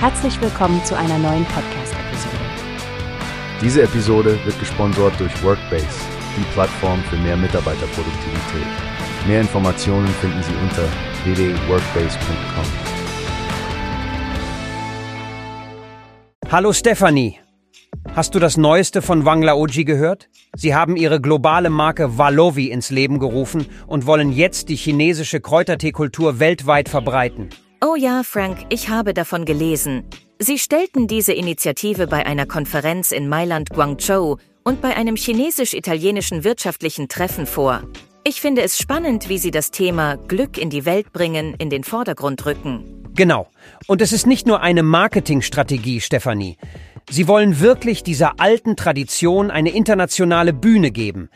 Herzlich willkommen zu einer neuen Podcast-Episode. Diese Episode wird gesponsert durch Workbase, die Plattform für mehr Mitarbeiterproduktivität. Mehr Informationen finden Sie unter www.workbase.com. Hallo Stefanie. Hast du das Neueste von Wangla Oji gehört? Sie haben ihre globale Marke Valovi ins Leben gerufen und wollen jetzt die chinesische Kräuterteekultur weltweit verbreiten. Oh ja, Frank, ich habe davon gelesen. Sie stellten diese Initiative bei einer Konferenz in Mailand Guangzhou und bei einem chinesisch-italienischen wirtschaftlichen Treffen vor. Ich finde es spannend, wie Sie das Thema Glück in die Welt bringen in den Vordergrund rücken. Genau. Und es ist nicht nur eine Marketingstrategie, Stefanie. Sie wollen wirklich dieser alten Tradition eine internationale Bühne geben.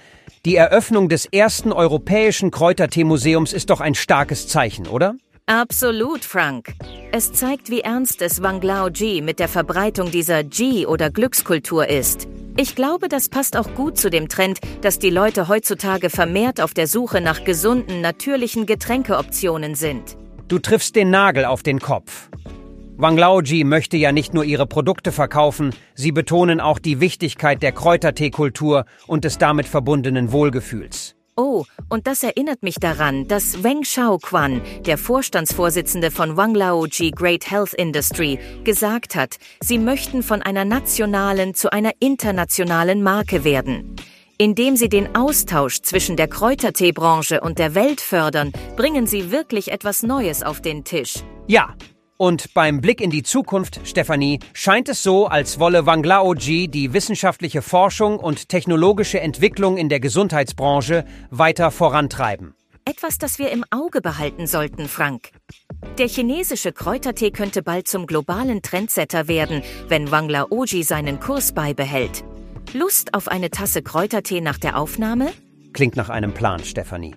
Die Eröffnung des ersten europäischen Kräutertee-Museums ist doch ein starkes Zeichen, oder? Absolut, Frank. Es zeigt, wie ernst es Wang Lao Ji mit der Verbreitung dieser Ji- oder Glückskultur ist. Ich glaube, das passt auch gut zu dem Trend, dass die Leute heutzutage vermehrt auf der Suche nach gesunden, natürlichen Getränkeoptionen sind. Du triffst den Nagel auf den Kopf. Wang Laoji möchte ja nicht nur ihre Produkte verkaufen, sie betonen auch die Wichtigkeit der Kräuterteekultur und des damit verbundenen Wohlgefühls. Oh, und das erinnert mich daran, dass Weng Xiaoquan, der Vorstandsvorsitzende von Wang Laoji Great Health Industry, gesagt hat, sie möchten von einer nationalen zu einer internationalen Marke werden. Indem sie den Austausch zwischen der Kräuterteebranche und der Welt fördern, bringen sie wirklich etwas Neues auf den Tisch. Ja, und beim Blick in die Zukunft, Stefanie, scheint es so, als wolle Wang Laoji die wissenschaftliche Forschung und technologische Entwicklung in der Gesundheitsbranche weiter vorantreiben. Etwas, das wir im Auge behalten sollten, Frank. Der chinesische Kräutertee könnte bald zum globalen Trendsetter werden, wenn Wang Laoji seinen Kurs beibehält. Lust auf eine Tasse Kräutertee nach der Aufnahme? Klingt nach einem Plan, Stefanie.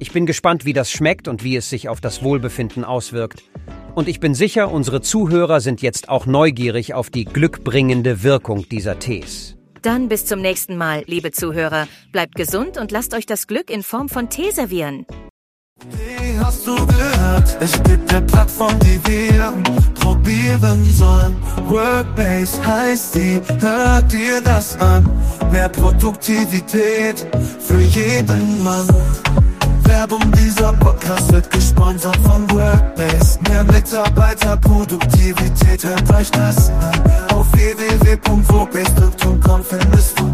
Ich bin gespannt, wie das schmeckt und wie es sich auf das Wohlbefinden auswirkt. Und ich bin sicher, unsere Zuhörer sind jetzt auch neugierig auf die glückbringende Wirkung dieser Tees. Dann bis zum nächsten Mal, liebe Zuhörer. Bleibt gesund und lasst euch das Glück in Form von Tee servieren. Wie hast du gehört? Es gibt eine Plattform, die wir probieren sollen. Workbase heißt die, hört dir das an. Mehr Produktivität für jeden Mann. Werbung dieser Podcast wird gesponsert von Workbase. Mehr Mitarbeiterproduktivität, hört euch das an. Auf www.workbase.com findest du